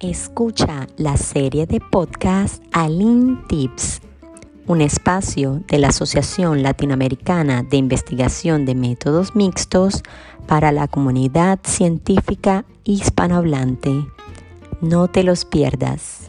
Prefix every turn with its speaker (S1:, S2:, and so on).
S1: Escucha la serie de podcast Alin Tips, un espacio de la Asociación Latinoamericana de Investigación de Métodos Mixtos para la comunidad científica hispanohablante. No te los pierdas.